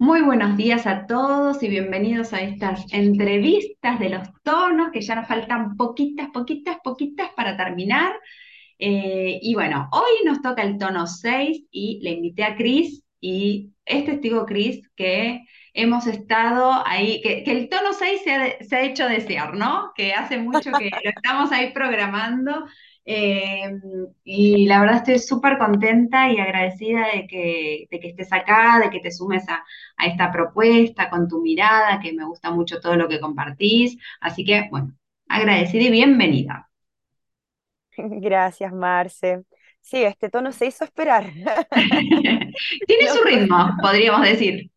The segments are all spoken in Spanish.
Muy buenos días a todos y bienvenidos a estas entrevistas de los tonos, que ya nos faltan poquitas, poquitas, poquitas para terminar. Eh, y bueno, hoy nos toca el tono 6 y le invité a Cris y es testigo Cris que hemos estado ahí, que, el tono 6 se ha, se ha hecho desear, ¿no? Que hace mucho que lo estamos ahí programando eh, y la verdad estoy súper contenta y agradecida de que, de que estés acá, de que te sumes a, a esta propuesta con tu mirada, que me gusta mucho todo lo que compartís. Así que, bueno, agradecida y bienvenida. Gracias, Marce. Sí, este tono se hizo esperar. Tiene su ritmo, podríamos decir.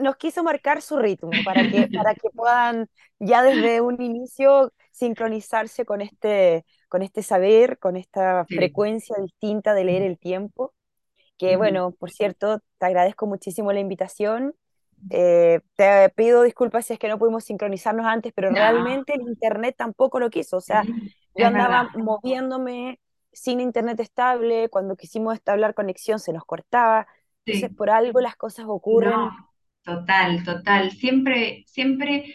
nos quiso marcar su ritmo para que, para que puedan ya desde un inicio sincronizarse con este, con este saber, con esta Sí. frecuencia distinta de leer el tiempo. Que bueno, por cierto, te agradezco muchísimo la invitación. Eh, te pido disculpas si es que no pudimos sincronizarnos antes, pero No, realmente el internet tampoco lo quiso. O sea, sí, yo verdad. andaba moviéndome sin internet estable, cuando quisimos establecer conexión se nos cortaba. Entonces, Sí. por algo las cosas No, ocurren. total, total. Siempre, siempre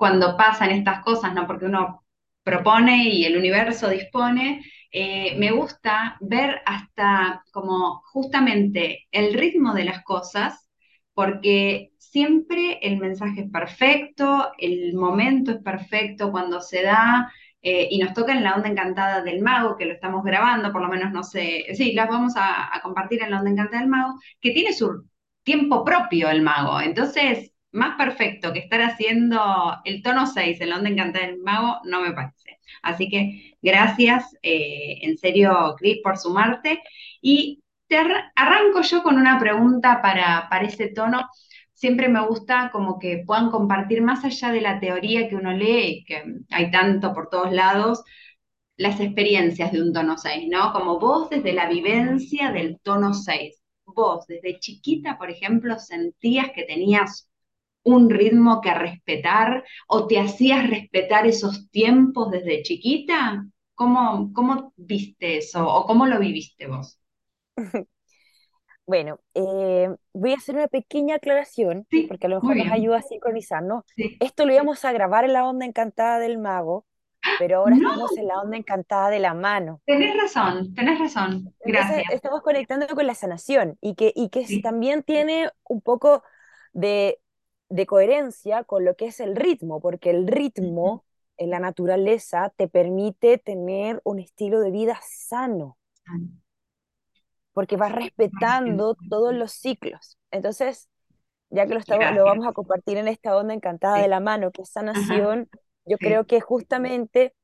cuando pasan estas cosas, ¿no? Porque uno propone y el universo dispone, eh, me gusta ver hasta como justamente el ritmo de las cosas, porque siempre el mensaje es perfecto, el momento es perfecto cuando se da. eh, y nos toca en la onda encantada del mago, que lo estamos grabando, por lo menos no sé, sí, las vamos a, a compartir en la onda encantada del mago, que tiene su tiempo propio el mago. Entonces, más perfecto que estar haciendo el tono 6 en la onda encantada del mago, no me parece. Así que gracias, eh, en serio, Cris, por sumarte. Y te arra- arranco yo con una pregunta para, para ese tono. Siempre me gusta como que puedan compartir más allá de la teoría que uno lee, que hay tanto por todos lados, las experiencias de un tono 6, ¿no? Como vos desde la vivencia del tono 6. Vos desde chiquita, por ejemplo, sentías que tenías un ritmo que respetar o te hacías respetar esos tiempos desde chiquita? ¿Cómo, cómo viste eso o cómo lo viviste vos? Bueno, eh, voy a hacer una pequeña aclaración, Sí, porque a lo mejor nos ayuda a sincronizarnos. Sí. Esto lo íbamos a grabar en la onda encantada del mago, pero ahora No, estamos en la onda encantada de la mano. tenés razón, tenés razón. Entonces Gracias. estamos conectando con la sanación y que, y que Sí. también tiene un poco de, de coherencia con lo que es el ritmo, porque el ritmo en la naturaleza te permite tener un estilo de vida sano, porque vas respetando todos los ciclos. Entonces, ya que lo, estamos, lo Gracias. vamos a compartir en esta onda encantada de Sí. la mano, que es Ajá. sanación, yo creo que justamente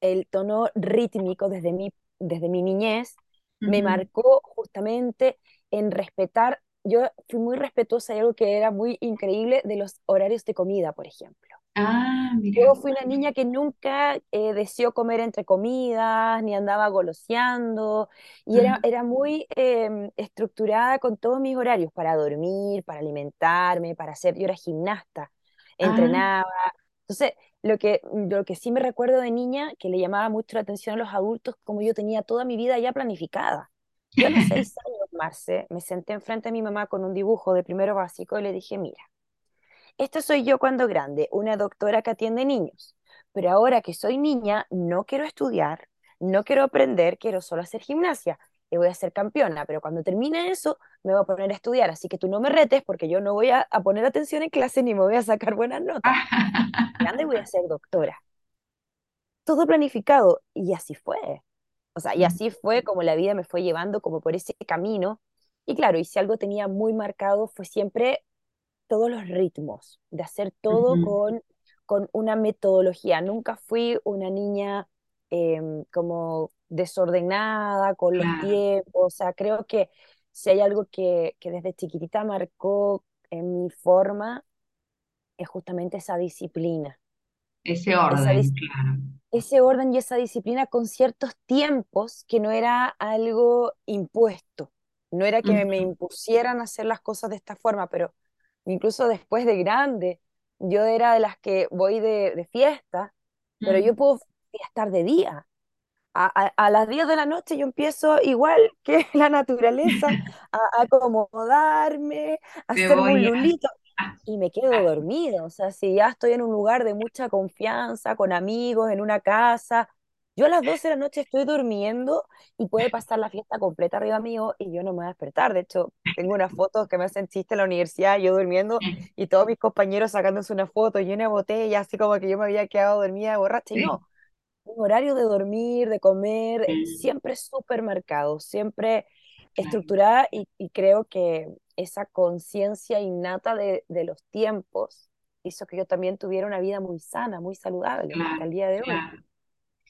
el tono rítmico desde mi, desde mi niñez me marcó justamente en respetar, yo fui muy respetuosa de algo que era muy increíble de los horarios de comida, por ejemplo. Ah, mira. Yo fui una niña que nunca eh, deseó comer entre comidas, ni andaba goloseando, y era, Ajá. era muy eh, estructurada con todos mis horarios para dormir, para alimentarme, para hacer, yo era gimnasta, Ah, entrenaba. Entonces, lo que, lo que sí me recuerdo de niña, que le llamaba mucho la atención a los adultos, como yo tenía toda mi vida ya planificada. Yo a los seis años, Me senté enfrente de mi mamá con un dibujo de primero básico y le dije, mira, esto soy yo cuando grande, una doctora que atiende niños. Pero ahora que soy niña, no quiero estudiar, no quiero aprender, quiero solo hacer gimnasia y voy a ser campeona. Pero cuando termine eso, me voy a poner a estudiar. Así que tú no me retes porque yo no voy a, a poner atención en clase ni me voy a sacar buenas notas. Grande voy a ser doctora. Todo planificado. Y así fue. O sea, y así fue como la vida me fue llevando como por ese camino. Y claro, y si algo tenía muy marcado fue siempre todos los ritmos, de hacer todo con, con una metodología. Nunca fui una niña em, como desordenada con los Claro, tiempos. O sea, creo que si hay algo que, que desde chiquitita marcó en mi forma, es justamente esa disciplina. Ese Esa, orden, claro. ese orden y esa disciplina con ciertos tiempos que no era algo impuesto. No era que me impusieran a hacer las cosas de esta forma, pero incluso después de grande, yo era de las que voy de, de fiesta, pero yo ujú. puedo fiestar de día. a, las 10 de la noche yo empiezo igual que la naturaleza a, a acomodarme, a Me hacerme un a... lulito y me quedo dormido. O sea, si ya estoy en un lugar de mucha confianza, con amigos, en una casa, yo a las 12 de la noche estoy durmiendo y puede pasar la fiesta completa arriba mío y yo no me voy a despertar. De hecho, tengo unas fotos que me hacen chiste en la universidad, yo durmiendo y todos mis compañeros sacándose una foto llena de botella, así como que yo me había quedado dormida borracha. Y no, un horario de dormir, de comer, siempre súper marcado, siempre estructurada y, y creo que esa conciencia innata de, de, los tiempos hizo que yo también tuviera una vida muy sana, muy saludable hasta el día de hoy.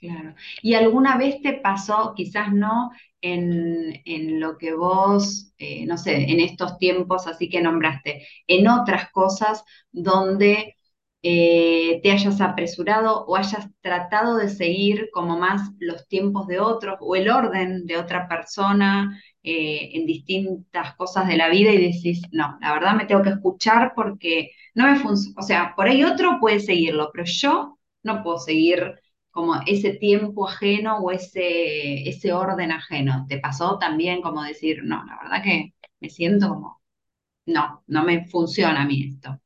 Claro. ¿Y alguna vez te pasó, quizás no en, en lo que vos, eh, no sé, en estos tiempos así que nombraste, en otras cosas donde eh, te hayas apresurado o hayas tratado de seguir como más los tiempos de otros o el orden de otra persona eh, en distintas cosas de la vida y decís, no, la verdad me tengo que escuchar porque no me funciona, o sea, por ahí otro puede seguirlo, pero yo no puedo seguir como ese tiempo ajeno o ese, ese orden ajeno. ¿Te pasó también como decir, no, la verdad que me siento como, no, no me funciona a mí esto?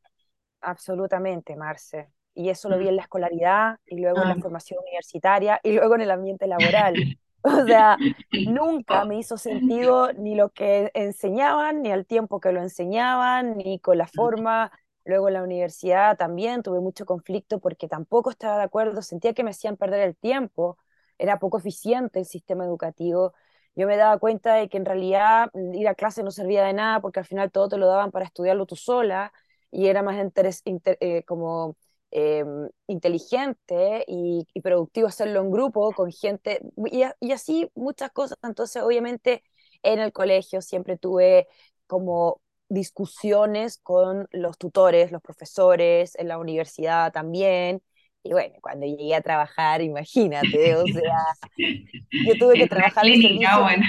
Absolutamente, Marce. Y eso lo vi en la escolaridad y luego en la Ah, formación universitaria y luego en el ambiente laboral. O sea, nunca me hizo sentido ni lo que enseñaban, ni al tiempo que lo enseñaban, ni con la forma. Luego en la universidad también tuve mucho conflicto porque tampoco estaba de acuerdo, sentía que me hacían perder el tiempo, era poco eficiente el sistema educativo. Yo me daba cuenta de que en realidad mm, ir a clase no servía de nada porque al final todo te lo daban para estudiarlo tú sola y era más interes- inter- eh, como eh, inteligente y, y productivo hacerlo en grupo con gente y, así muchas cosas. Entonces, obviamente, en el colegio siempre tuve como discusiones con los tutores, los profesores, en la universidad también. Y bueno, cuando llegué a trabajar, imagínate, o sea, yo tuve que trabajar en servicio bueno,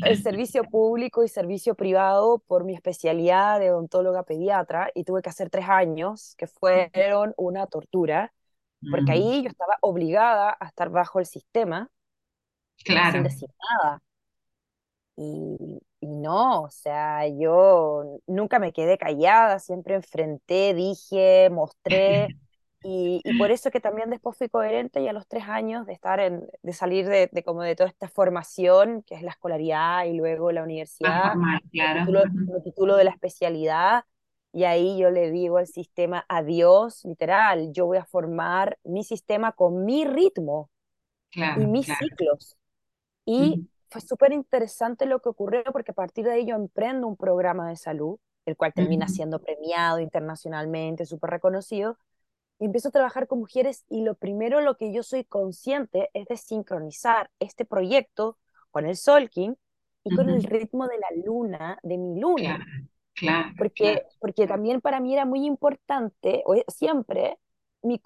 el servicio público y servicio privado por mi especialidad de odontóloga pediatra y tuve que hacer tres años que fueron una tortura, porque Mm, ahí yo estaba obligada a estar bajo el sistema sin claro, decir nada. Y, y no, o sea, yo nunca me quedé callada, siempre enfrenté, dije, mostré, y, y por eso que también después fui coherente y a los tres años de estar en, de salir de, de como de toda esta formación, que es la escolaridad y luego la universidad, me titulo de la especialidad, y ahí yo le digo al sistema, adiós, literal, yo voy a formar mi sistema con mi ritmo y mis claro. ciclos. Y fue súper interesante lo que ocurrió porque a partir de ahí yo emprendo un programa de salud, el cual termina siendo premiado internacionalmente, súper reconocido, y empiezo a trabajar con mujeres y lo primero lo que yo soy consciente es de sincronizar este proyecto con el Solking y con el ritmo de la luna, de mi luna, Claro, claro, porque, claro. porque también para mí era muy importante, es- siempre, mi,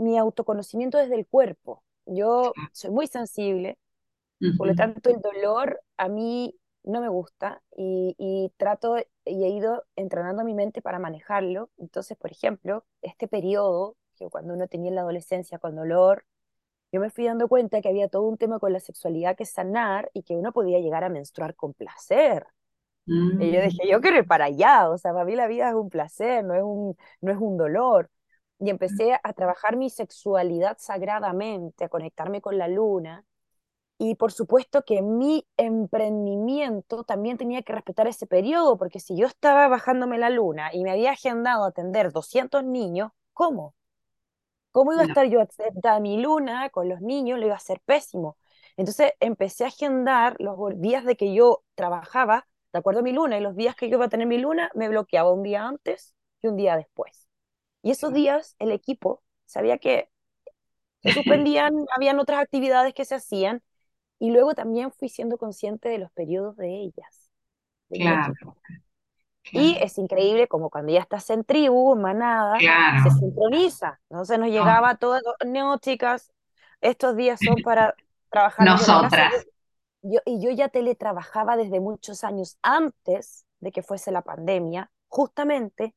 mi autoconocimiento desde el cuerpo. Yo soy muy sensible, por lo tanto, el dolor a mí no me gusta y, y trato y he ido entrenando mi mente para manejarlo. Entonces, por ejemplo, este periodo, que cuando uno tenía en la adolescencia con dolor, yo me fui dando cuenta que había todo un tema con la sexualidad que sanar y que uno podía llegar a menstruar con placer. Y yo mm, dije, yo quiero ir para allá, o sea, para mí la vida es un placer, no es un, no es un dolor. Y empecé a trabajar mi sexualidad sagradamente, a conectarme con la luna y por supuesto que mi emprendimiento también tenía que respetar ese periodo, porque si yo estaba bajándome la luna y me había agendado atender 200 niños, ¿cómo? ¿Cómo iba a No, estar yo a mi luna con los niños? Lo iba a hacer pésimo. Entonces empecé a agendar los días de que yo trabajaba, de acuerdo a mi luna, y los días que yo iba a tener mi luna, me bloqueaba un día antes y un día después. Y esos días el equipo sabía que se suspendían, habían otras actividades que se hacían, y luego también fui siendo consciente de los periodos de ellas, de claro. Y es increíble como cuando ya estás en tribu, en manada, se claro. sincroniza. Entonces nos No, llegaba todo, no, chicas, estos días son para trabajar nosotras. yo- y yo ya teletrabajaba desde muchos años antes de que fuese la pandemia, justamente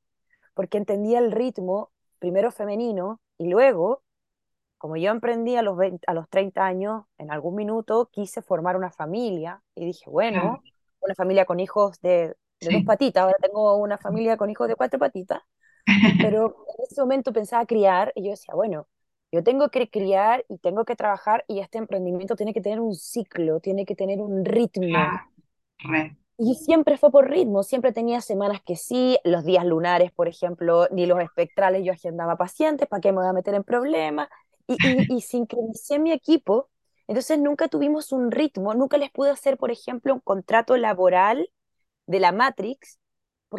porque entendía el ritmo, primero femenino y luego como yo emprendí a los, 20 a los 30 años, en algún minuto quise formar una familia y dije, bueno, una familia con hijos de, de dos sí, patitas, ahora tengo una familia con hijos de cuatro patitas, pero en ese momento pensaba criar y yo decía, bueno, yo tengo que criar y tengo que trabajar y este emprendimiento tiene que tener un ciclo, tiene que tener un ritmo. re, Y siempre fue por ritmo, siempre tenía semanas que sí, los días lunares, por ejemplo, ni los espectrales yo agendaba pacientes, ¿para qué me voy a meter en problemas? Y, y, y sincronicé mi equipo, entonces nunca tuvimos un ritmo, nunca les pude hacer, por ejemplo, un contrato laboral de la Matrix,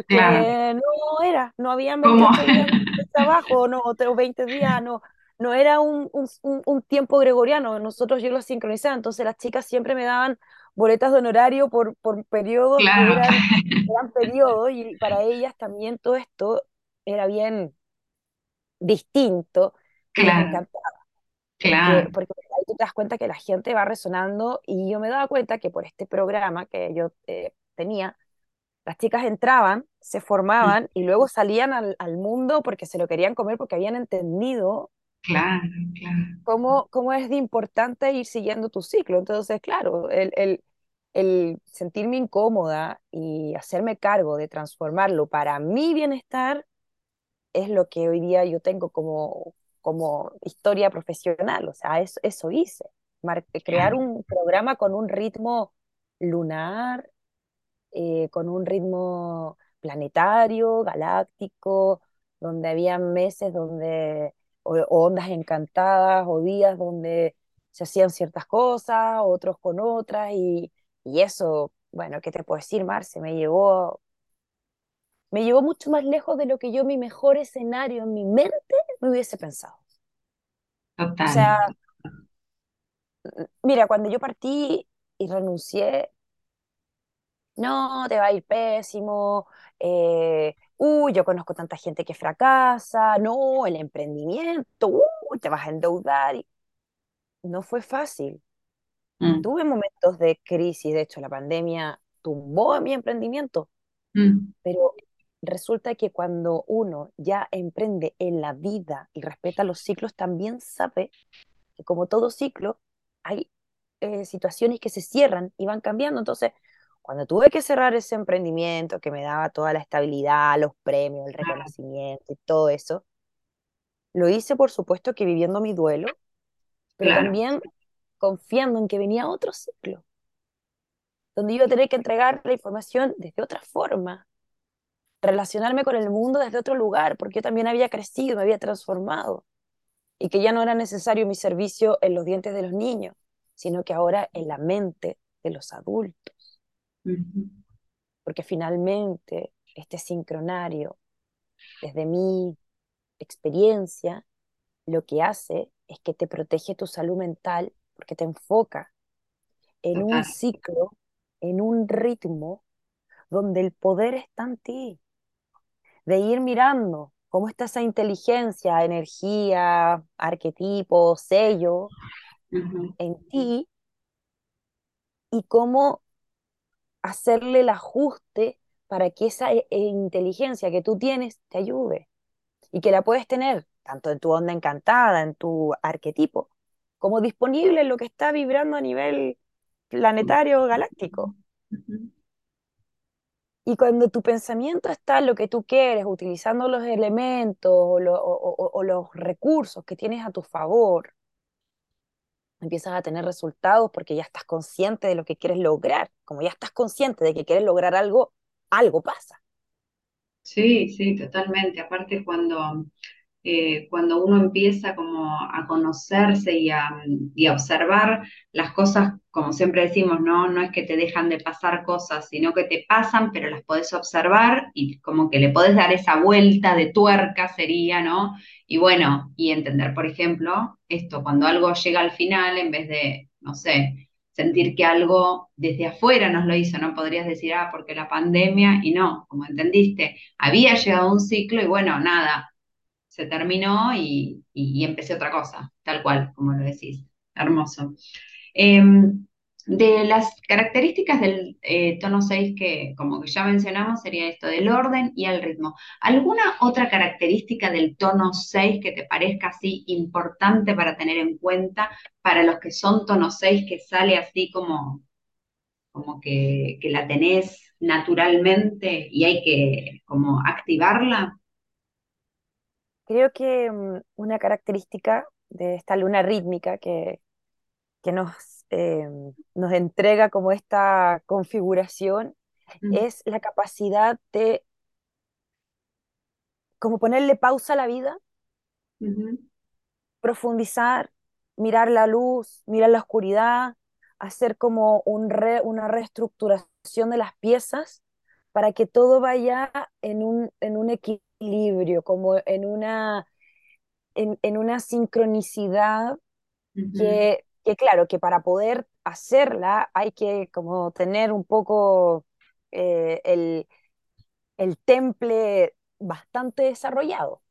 claro, porque no era, no. 28 días de trabajo, no, o 20 días, no, no era un, un, tiempo gregoriano, nosotros yo lo sincronizaba, entonces las chicas siempre me daban boletas de honorario por, por periodos Claro, eran, eran periodos, y para ellas también todo esto era bien distinto, y claro, encantaba, porque, ahí tú te das cuenta que la gente va resonando, y yo me daba cuenta que por este programa que yo eh, tenía, las chicas entraban, se formaban y luego salían al, al mundo porque se lo querían comer, porque habían entendido claro, claro, cómo, cómo es de importante ir siguiendo tu ciclo. Entonces, claro, el, el, el sentirme incómoda y hacerme cargo de transformarlo para mi bienestar es lo que hoy día yo tengo como, como historia profesional. O sea, eso, eso hice. Mar- crear un programa con un ritmo lunar, eh, con un ritmo planetario, galáctico, donde había meses donde, o, o ondas encantadas, o días donde se hacían ciertas cosas, otros con otras, y, y eso, bueno, ¿qué te puedo decir, Marce? Me llevó, me llevó mucho más lejos de lo que yo mi mejor escenario en mi mente me hubiese pensado. O total, sea, mira, cuando yo partí y renuncié, no, te va a ir pésimo, eh, uy, yo conozco tanta gente que fracasa, no, el emprendimiento, uy, te vas a endeudar. no fue fácil. mm, Tuve momentos de crisis, de hecho, la pandemia tumbó mi emprendimiento, mm, pero resulta que cuando uno ya emprende en la vida y respeta los ciclos, también sabe que como todo ciclo, hay eh, situaciones que se cierran y van cambiando. Entonces, cuando tuve que cerrar ese emprendimiento que me daba toda la estabilidad, los premios, el reconocimiento y todo eso, lo hice por supuesto que viviendo mi duelo, pero claro, también confiando en que venía otro ciclo, donde iba a tener que entregar la información desde otra forma, relacionarme con el mundo desde otro lugar, porque yo también había crecido, me había transformado. y que ya no era necesario mi servicio en los dientes de los niños, sino que ahora en la mente de los adultos, porque finalmente este sincronario, desde mi experiencia, lo que hace es que te protege tu salud mental, porque te enfoca en un ciclo, en un ritmo donde el poder está en ti, de ir mirando cómo está esa inteligencia, energía, arquetipo, sello en ti y cómo hacerle el ajuste para que esa eh, eh, inteligencia que tú tienes te ayude y que la puedes tener tanto en tu onda encantada, en tu arquetipo, como disponible en lo que está vibrando a nivel planetario galáctico. ujú, Y cuando tu pensamiento está en lo que tú quieres, utilizando los elementos o, lo- o- o- o los recursos que tienes a tu favor, empiezas a tener resultados porque ya estás consciente de lo que quieres lograr. Como ya estás consciente de que quieres lograr algo, algo pasa. Sí, sí, totalmente. Aparte cuando, eh, cuando uno empieza como a conocerse y a, y a observar las cosas, como siempre decimos, ¿no? No es que te dejan de pasar cosas, sino que te pasan, pero las podés observar y como que le podés dar esa vuelta de tuerca sería, ¿no? Y bueno, y entender, por ejemplo, esto, cuando algo llega al final, en vez de, no sé, sentir que algo desde afuera nos lo hizo, no podrías decir, ah, porque la pandemia, y no, como entendiste, había llegado un ciclo y bueno, nada se terminó y, y- empecé otra cosa, tal cual, como lo decís. Hermoso. Eh, de las características del eh, tono 6 que, como que ya mencionamos, sería esto del orden y el ritmo. ¿Alguna otra característica del tono 6 que te parezca así importante para tener en cuenta para los que son tono 6 que sale así como, como que, que la tenés naturalmente y hay que como activarla? Creo que mm, una característica de esta luna rítmica que, que nos, eh, nos entrega como esta configuración Mm, es la capacidad de como ponerle pausa a la vida, profundizar, mirar la luz, mirar la oscuridad, hacer como un re- una reestructuración de las piezas para que todo vaya en un, en un equilibrio, como en una, en, en una sincronicidad que, que claro, que para poder hacerla hay que como tener un poco eh, el, el temple bastante desarrollado,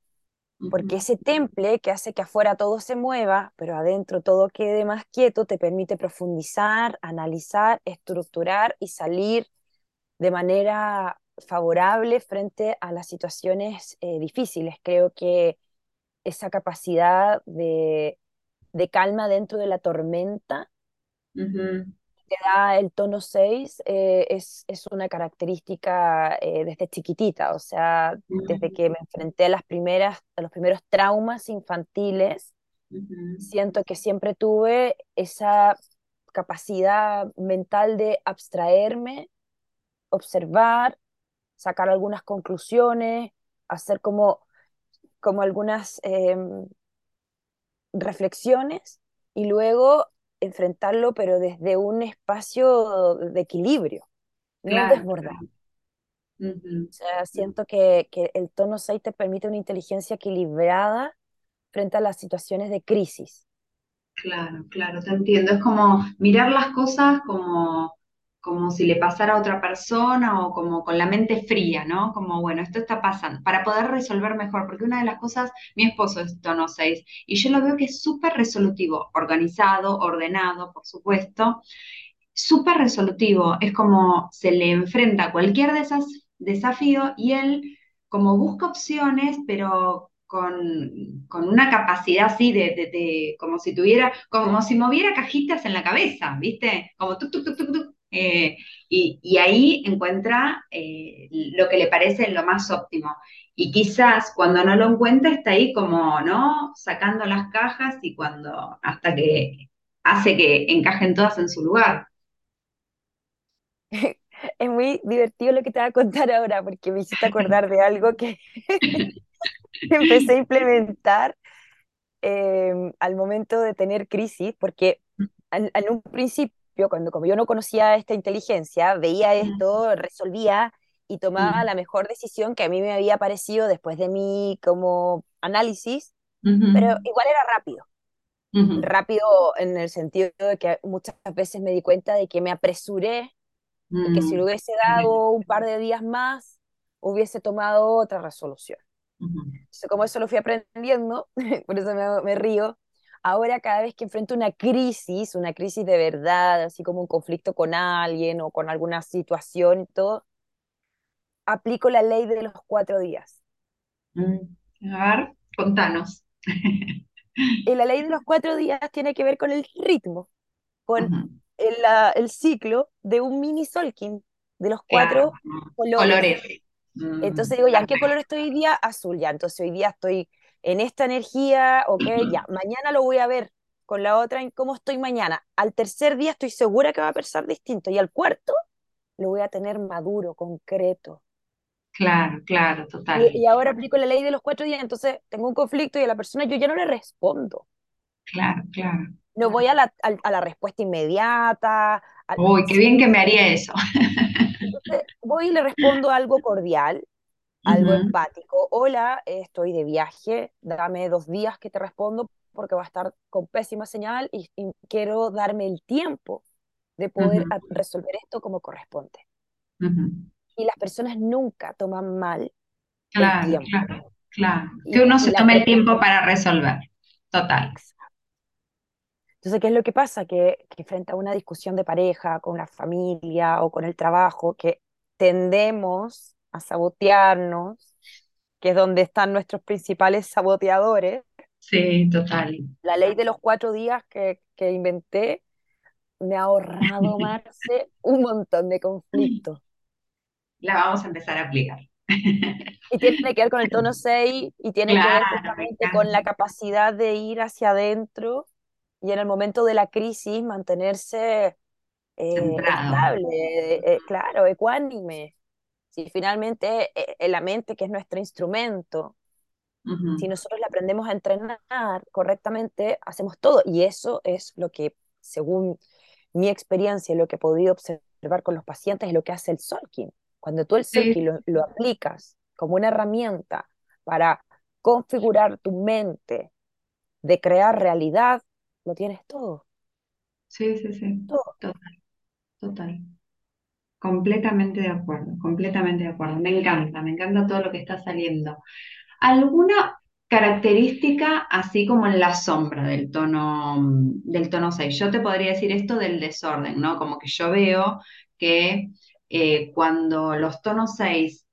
porque ese temple que hace que afuera todo se mueva, pero adentro todo quede más quieto, te permite profundizar, analizar, estructurar y salir de manera favorable frente a las situaciones eh, difíciles. Creo que esa capacidad de, de calma dentro de la tormenta que da el tono 6 eh, es, es una característica eh, desde chiquitita, o sea, desde que me enfrenté a las primeras, a los primeros traumas infantiles, siento que siempre tuve esa capacidad mental de abstraerme, observar, sacar algunas conclusiones, hacer como, como algunas em, reflexiones y luego enfrentarlo, pero desde un espacio de equilibrio, no desbordar. O sea, siento que, que el tono 6 te permite una inteligencia equilibrada frente a las situaciones de crisis. Claro, claro, te entiendo. Es como mirar las cosas como, como si le pasara a otra persona o como con la mente fría, ¿no? Como, bueno, esto está pasando, para poder resolver mejor, porque una de las cosas, mi esposo es tono 6 y yo lo veo que es súper resolutivo, organizado, ordenado, por supuesto, súper resolutivo. Es como se le enfrenta a cualquier desafío y él como busca opciones, pero con, con una capacidad así de, de- de- como si tuviera, como si moviera cajitas en la cabeza, ¿viste? Como tuc, tuc, tuc, tuc. Eh, y, ahí encuentra eh, lo que le parece lo más óptimo. Y quizás cuando no lo encuentra está ahí como, ¿no? Sacando las cajas y cuando, hasta que hace que encajen todas en su lugar. Es muy divertido lo que te voy a contar ahora, porque me hiciste acordar de algo que empecé a implementar eh, al momento de tener crisis, porque en un principio, cuando como yo no conocía esta inteligencia, veía esto, resolvía y tomaba la mejor decisión que a mí me había parecido después de mi como análisis, pero igual era rápido. Rápido en el sentido de que muchas veces me di cuenta de que me apresuré y que si mm, lo hubiese dado un par de días más, hubiese tomado otra resolución. Entonces, como eso lo fui aprendiendo, por eso me, me río, ahora cada vez que enfrento una crisis, una crisis de verdad, así como un conflicto con alguien o con alguna situación y todo, aplico la ley de los cuatro días. mm. A ver, contanos. Y la ley de los cuatro días tiene que ver con el ritmo, con Ujú, el, la- el ciclo de un mini Solkin, de los cuatro colores. colores. Mm, Entonces digo, ya, ¿en qué color estoy hoy día? Azul, ya. Entonces hoy día estoy en esta energía, ok, ya. Mañana lo voy a ver con la otra en cómo estoy mañana. Al tercer día estoy segura que va a pensar distinto. Y al cuarto lo voy a tener maduro, concreto. Claro, claro, total. Y, y ahora aplico la ley de los cuatro días, entonces tengo un conflicto y a la persona yo ya no le respondo. Claro, claro, No voy a la, a, a la respuesta inmediata, Uy, qué bien que me haría eso. entonces voy y le respondo algo cordial algo Ujú, empático. Hola, estoy de viaje, dame dos días que te respondo porque va a estar con pésima señal y, y quiero darme el tiempo de poder ujú, a- resolver esto como corresponde. ujú. Y las personas nunca toman mal el Claro, tiempo. claro, claro. Que Y, uno y se tome el tiempo para resolver. Total. Entonces, ¿qué es lo que pasa? Que, que frente a una discusión de pareja, con la familia o con el trabajo, que tendemos a sabotearnos, que es donde están nuestros principales saboteadores. Sí, total. La ley de los cuatro días que, que inventé me ha ahorrado, Marce, un montón de conflictos. La vamos a empezar a aplicar. Y tiene que ver con el tono 6 y tiene que ver justamente con la capacidad de ir hacia adentro y en el momento de la crisis mantenerse eh, estable, eh, claro, ecuánime. Si finalmente eh, la mente, que es nuestro instrumento, si nosotros la aprendemos a entrenar correctamente, hacemos todo. Y eso es lo que, según mi experiencia, lo que he podido observar con los pacientes, es lo que hace el Solking. Cuando tú el Solking lo, lo aplicas como una herramienta para configurar tu mente, de crear realidad, lo tienes todo. Sí, sí, sí. Total, total. Completamente de acuerdo, completamente de acuerdo. Me encanta, me encanta todo lo que está saliendo. ¿Alguna característica así como en la sombra del tono, del tono 6? Yo te podría decir esto del desorden, ¿no? Como que yo veo que eh, cuando los tonos 6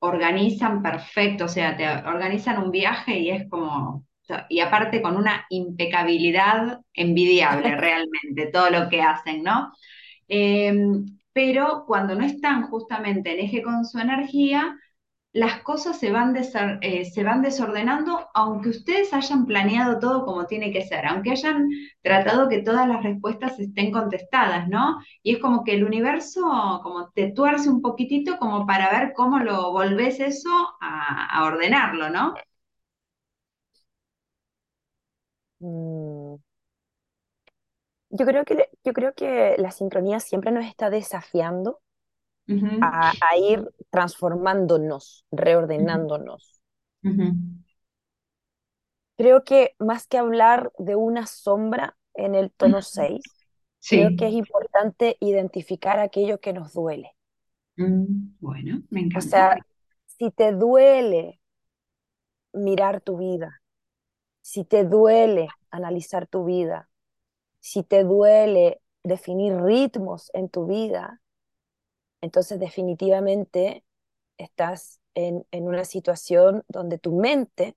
organizan perfecto, o sea, te organizan un viaje y es como, y aparte con una impecabilidad envidiable realmente, todo lo que hacen, ¿no? Em, pero cuando no están justamente en eje con su energía, las cosas se van, eh, se van desordenando, aunque ustedes hayan planeado todo como tiene que ser, aunque hayan tratado que todas las respuestas estén contestadas, ¿no? Y es como que el universo como te tuerce un poquitito como para ver cómo lo volvés eso a, ordenarlo, ¿no? Mm. Yo creo que, yo creo que la sincronía siempre nos está desafiando a, ir transformándonos, reordenándonos. Creo que más que hablar de una sombra en el tono 6, creo que es importante identificar aquello que nos duele. Mm, bueno, me encanta. O sea, si te duele mirar tu vida, si te duele analizar tu vida, si te duele definir ritmos en tu vida, entonces definitivamente estás en, una situación donde tu mente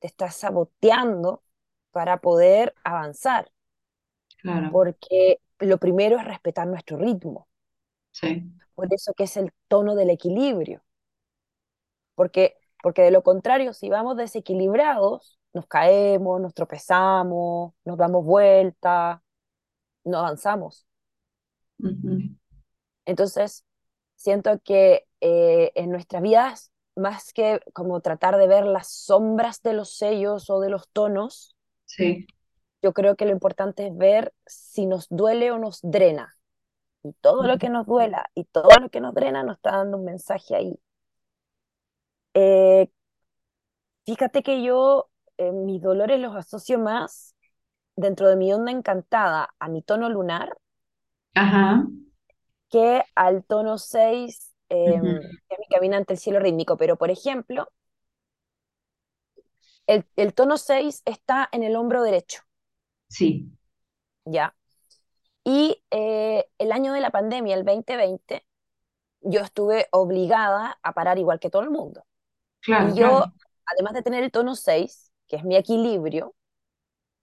te está saboteando para poder avanzar. Porque lo primero es respetar nuestro ritmo. Sí. Por eso que es el tono del equilibrio. Porque, porque de lo contrario, si vamos desequilibrados, nos caemos, nos tropezamos, nos damos vuelta, no avanzamos. Entonces, siento que eh, en nuestras vidas, más que como tratar de ver las sombras de los sellos o de los tonos, sí. yo creo que lo importante es ver si nos duele o nos drena. Y todo lo que nos duela y todo lo que nos drena nos está dando un mensaje ahí. Eh, fíjate que yo eh, mis dolores los asocio más dentro de mi onda encantada a mi tono lunar. Ajá que al tono 6, eh, que es mi caminante el cielo rítmico. Pero, por ejemplo, el, el, tono 6 está en el hombro derecho. Sí. Ya. Y eh, el año de la pandemia, el 2020, yo estuve obligada a parar igual que todo el mundo. Claro, y yo, además de tener el tono 6, que es mi equilibrio,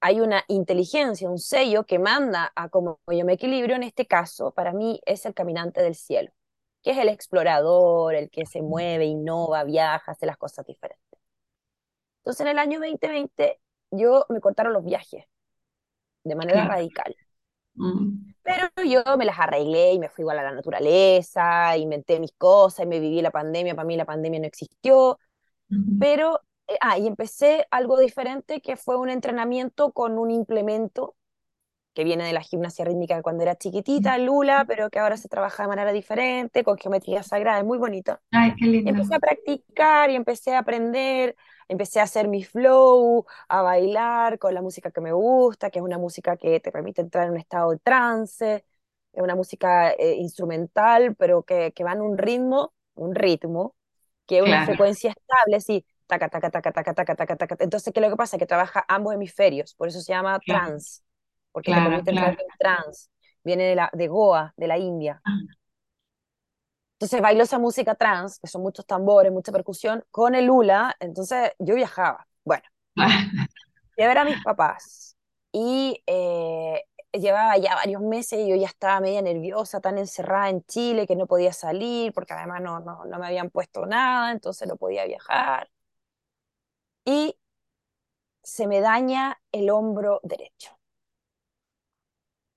hay una inteligencia, un sello que manda a cómo yo me equilibrio, en este caso, para mí es el caminante del cielo, que es el explorador, el que se mueve, innova, viaja, hace las cosas diferentes. Entonces, en el año 2020, yo me cortaron los viajes de manera radical. Mm. Pero yo me las arreglé y me fui igual a la naturaleza, inventé mis cosas y me viví la pandemia. Para mí la pandemia no existió. Pero eh, ah, y empecé algo diferente que fue un entrenamiento con un implemento que viene de la gimnasia rítmica cuando era chiquitita, Lula, pero que ahora se trabaja de manera diferente, con geometría sagrada, es muy bonito. Ay, qué lindo. empecé a practicar y empecé a aprender, empecé a hacer mi flow, a bailar con la música que me gusta, que es una música que te permite entrar en un estado de trance, es una música eh, instrumental, pero que, que, va en un ritmo, un ritmo, que es una frecuencia estable, sí, taca, taca, taca, taca, taca, taca, taca. Entonces, ¿qué es lo que pasa? Que trabaja ambos hemisferios, por eso se llama trans. porque te claro, entrar claro. en trance. Viene de, la, de Goa, de la India. Ah, Entonces bailo esa música trance, que son muchos tambores, mucha percusión, con el hula, entonces yo viajaba. Bueno, fui a ver a mis papás y eh, llevaba ya varios meses y yo ya estaba media nerviosa, tan encerrada en Chile que no podía salir, porque además no, no, no me habían puesto nada, entonces no podía viajar. Y se me daña el hombro derecho.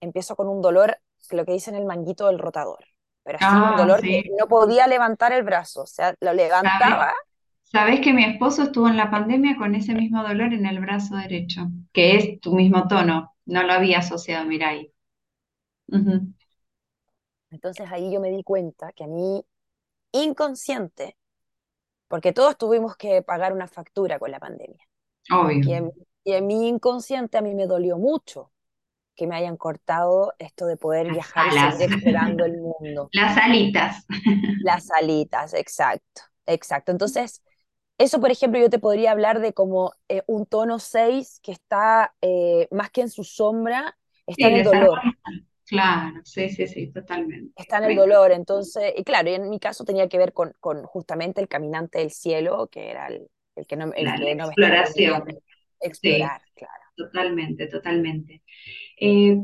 Empiezo con un dolor, lo que dicen el manguito del rotador, pero así un Ah, dolor que no podía levantar el brazo, o sea, lo ¿Sabes? levantaba ¿Sabés que mi esposo estuvo en la pandemia con ese mismo dolor en el brazo derecho? Que es tu mismo tono. No lo había asociado, mira ahí. Entonces ahí yo me di cuenta que a mí, inconsciente, porque todos tuvimos que pagar una factura con la pandemia, Obvio. y en, y en mi inconsciente a mí me dolió mucho que me hayan cortado esto de poder Las viajar y seguir alas. explorando el mundo. Las alitas. Las alitas, exacto, exacto. Entonces, eso, por ejemplo, yo te podría hablar de como eh, un tono 6 que está eh, más que en su sombra, está Sí, en el dolor. Claro, sí, sí, sí, totalmente. está en el dolor. Entonces, y claro, y en mi caso tenía que ver con, con justamente el caminante del cielo, que era el, el que no, el La, la que no me exploración. Sí, explorar, claro. totalmente, totalmente. Eh,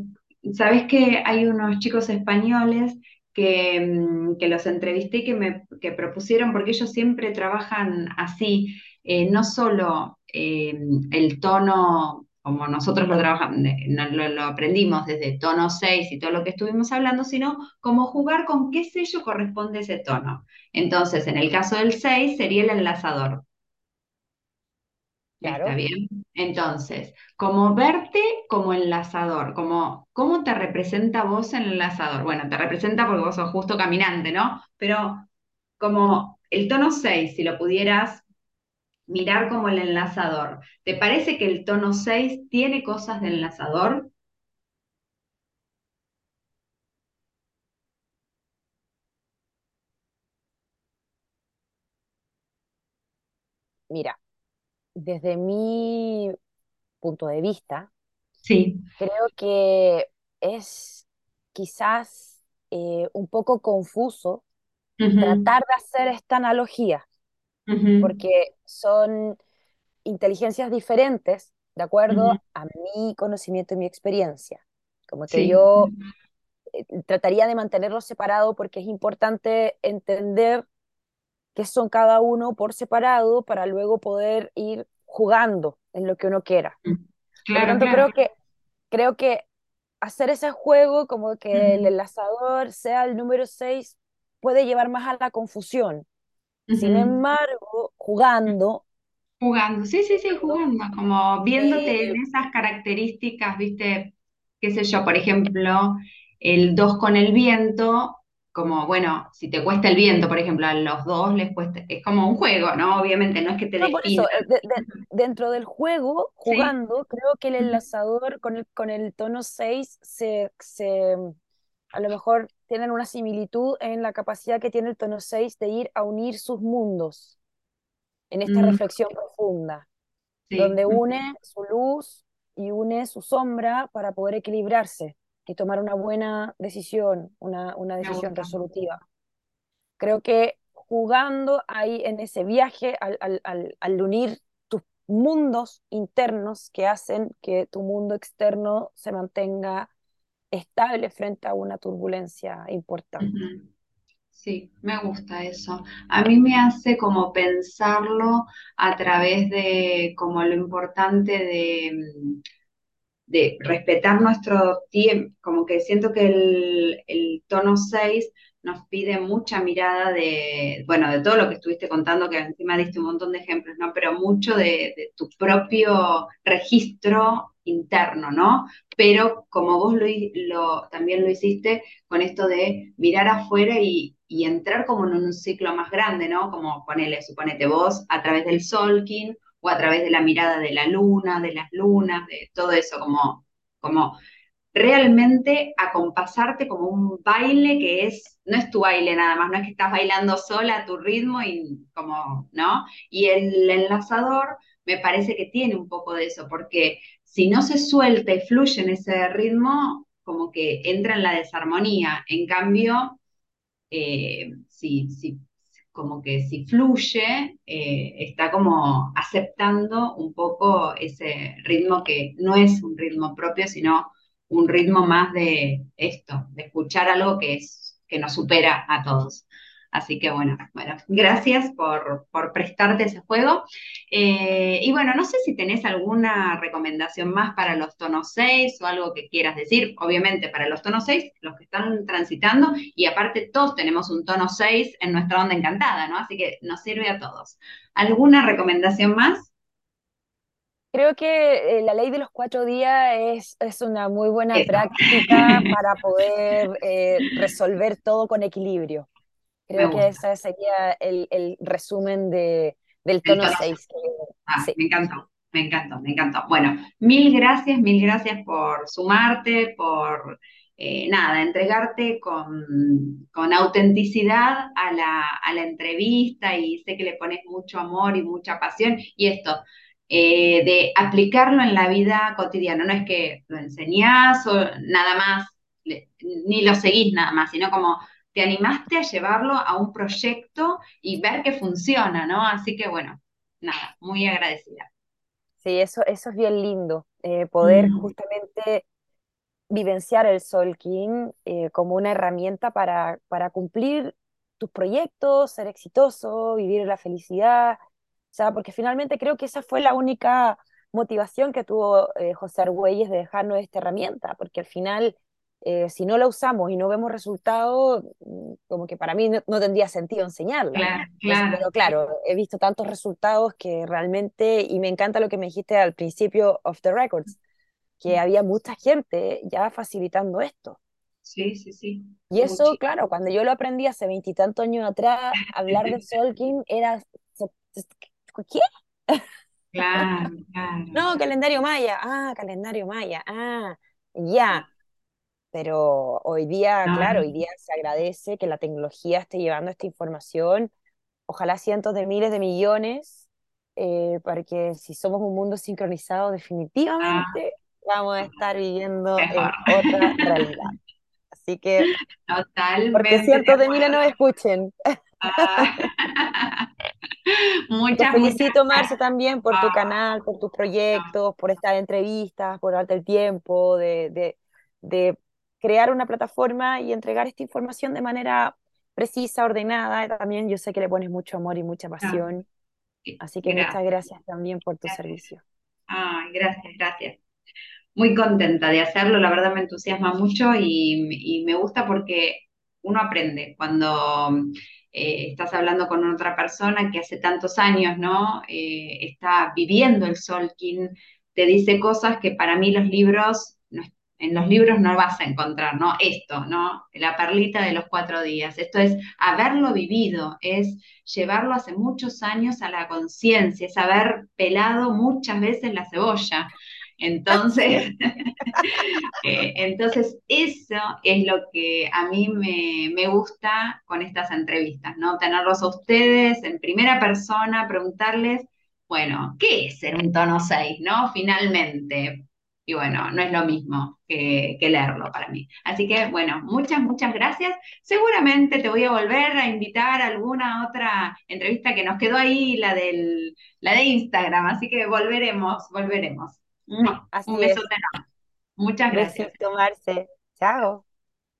sabes que hay unos chicos españoles que, mm, que los entrevisté y que me que propusieron, porque ellos siempre trabajan así, eh, no solo eh, el tono, como nosotros lo trabajamos, lo, lo aprendimos desde tono 6 y todo lo que estuvimos hablando, sino como jugar con qué sello corresponde ese tono. Entonces, en el caso del 6 sería el enlazador. ¿Está Claro, bien? Entonces, como verte como enlazador, como cómo te representa vos el enlazador. Bueno, te representa porque vos sos justo caminante, ¿no? Pero como el tono 6, si lo pudieras mirar como el enlazador, ¿te parece que el tono 6 tiene cosas de enlazador? mira, desde mi punto de vista, Sí. creo que es quizás eh, un poco confuso tratar de hacer esta analogía, porque son inteligencias diferentes de acuerdo a mi conocimiento y mi experiencia. Como que Sí, yo eh, trataría de mantenerlos separados porque es importante entender qué son cada uno por separado para luego poder ir jugando en lo que uno quiera. Por claro, tanto, claro. creo que, creo que hacer ese juego como que el enlazador sea el número 6 puede llevar más a la confusión. Sin embargo, jugando, Jugando, sí, sí, sí, jugando como viéndote en esas características, viste, qué sé yo, por ejemplo, el 2 con el viento, como, bueno, si te cuesta el viento, por ejemplo, a los dos les cuesta, es como un juego, ¿no? Obviamente, no es que te No, por definan, eso, eh, de- de- dentro del juego, ¿sí? jugando, creo que el enlazador con el, con el tono 6 se, se, a lo mejor tienen una similitud en la capacidad que tiene el tono 6 de ir a unir sus mundos en esta mm, reflexión profunda, sí, donde une su luz y une su sombra para poder equilibrarse y tomar una buena decisión, una, una decisión resolutiva. Creo que jugando ahí en ese viaje, al, al, al, al unir tus mundos internos que hacen que tu mundo externo se mantenga estable frente a una turbulencia importante. Sí, me gusta eso. A mí me hace como pensarlo a través de como lo importante de, mm, de respetar nuestro tiempo, como que siento que el, el tono 6 nos pide mucha mirada de, bueno, de todo lo que estuviste contando, que encima diste un montón de ejemplos, ¿no? Pero mucho de, tu propio registro interno, ¿no? Pero como vos lo, lo- también lo hiciste con esto de mirar afuera y, y entrar como en un ciclo más grande, ¿no? Como ponele, suponete vos a través del Solkin o a través de la mirada de la luna, de las lunas, de todo eso, como, como realmente acompasarte como un baile que es, no es tu baile nada más, no es que estás bailando sola a tu ritmo y como, ¿no? Y el enlazador me parece que tiene un poco de eso, porque si no se suelta y fluye en ese ritmo, como que entra en la desarmonía. En cambio, eh, si, como que si fluye, eh, está como aceptando un poco ese ritmo que no es un ritmo propio, sino un ritmo más de esto, de escuchar algo que, es, que nos supera a todos. Así que bueno, bueno, gracias por, prestarte ese juego. Eh, y bueno, no sé si tenés alguna recomendación más para los tonos 6 o algo que quieras decir. Obviamente para los tonos 6, los que están transitando, y aparte todos tenemos un tono 6 en nuestra onda encantada, ¿no? Así que nos sirve a todos. ¿Alguna recomendación más? Creo que eh, la ley de los cuatro días es, una muy buena práctica para poder eh, resolver todo con equilibrio. Creo que ese sería el, resumen de, del tono 6. Ah, me encantó, me encantó, me encantó. Bueno, mil gracias, mil gracias por sumarte, por eh, nada, entregarte con, con autenticidad a la, a la, entrevista y sé que le pones mucho amor y mucha pasión. Y esto, eh, de aplicarlo en la vida cotidiana, no es que lo enseñás o nada más, ni lo seguís nada más, sino como te animaste a llevarlo a un proyecto y ver que funciona, ¿no? Así que bueno, nada, muy agradecida. Sí, eso, eso es bien lindo, eh, poder mm. justamente vivenciar el Soul King eh, como una herramienta para, para cumplir tus proyectos, ser exitoso, vivir la felicidad, o sea, porque finalmente creo que esa fue la única motivación que tuvo eh, José Argüelles de dejarnos esta herramienta, porque al final eh, si no la usamos y no vemos resultados, mm, como que para mí no, tendría sentido enseñarla. Claro, claro. Pero claro, he visto tantos resultados que realmente, y me encanta lo que me dijiste al principio of the records, que había mucha gente ya facilitando esto. Sí, sí, sí. Y eso, claro, cuando yo lo aprendí hace veintitantos años atrás, hablar de Solking era... ¿Qué? Claro, claro. No, calendario maya. Ah, calendario maya. Ah, ya. Pero hoy día, claro, hoy día se agradece que la tecnología esté llevando esta información, ojalá cientos de miles de millones, eh, porque si somos un mundo sincronizado, definitivamente ah. vamos a estar viviendo en otra realidad. Así que, Totalmente porque cientos de, miles nos escuchen. Ah. Muchas, Te felicito, Marce, también por tu ah. canal, por tus proyectos, por estas entrevistas, por darte el tiempo de, de, de crear una plataforma y entregar esta información de manera precisa, ordenada. También yo sé que le pones mucho amor y mucha pasión. Así que muchas gracias también por tu servicio. Ay, gracias, gracias. Muy contenta de hacerlo, la verdad me entusiasma mucho y, me gusta porque uno aprende cuando eh, estás hablando con otra persona que hace tantos años, ¿no? Eh, está viviendo el Solkin, te dice cosas que para mí los libros en los libros no vas a encontrar, ¿no? Esto, ¿no? La perlita de los cuatro días. Esto es haberlo vivido, es llevarlo hace muchos años a la conciencia, es haber pelado muchas veces la cebolla. Entonces, eh, entonces eso es lo que a mí me, me, gusta con estas entrevistas, ¿no? Tenerlos a ustedes en primera persona, preguntarles, bueno, ¿qué es ser un tono 6, ¿no? Finalmente, y bueno, no es lo mismo que, leerlo para mí. Así que bueno, muchas, muchas gracias. Seguramente te voy a volver a invitar a alguna otra entrevista que nos quedó ahí, la, del, la de Instagram, así que volveremos, volveremos. Un beso Muchas gracias. Besito, Marce. Chao.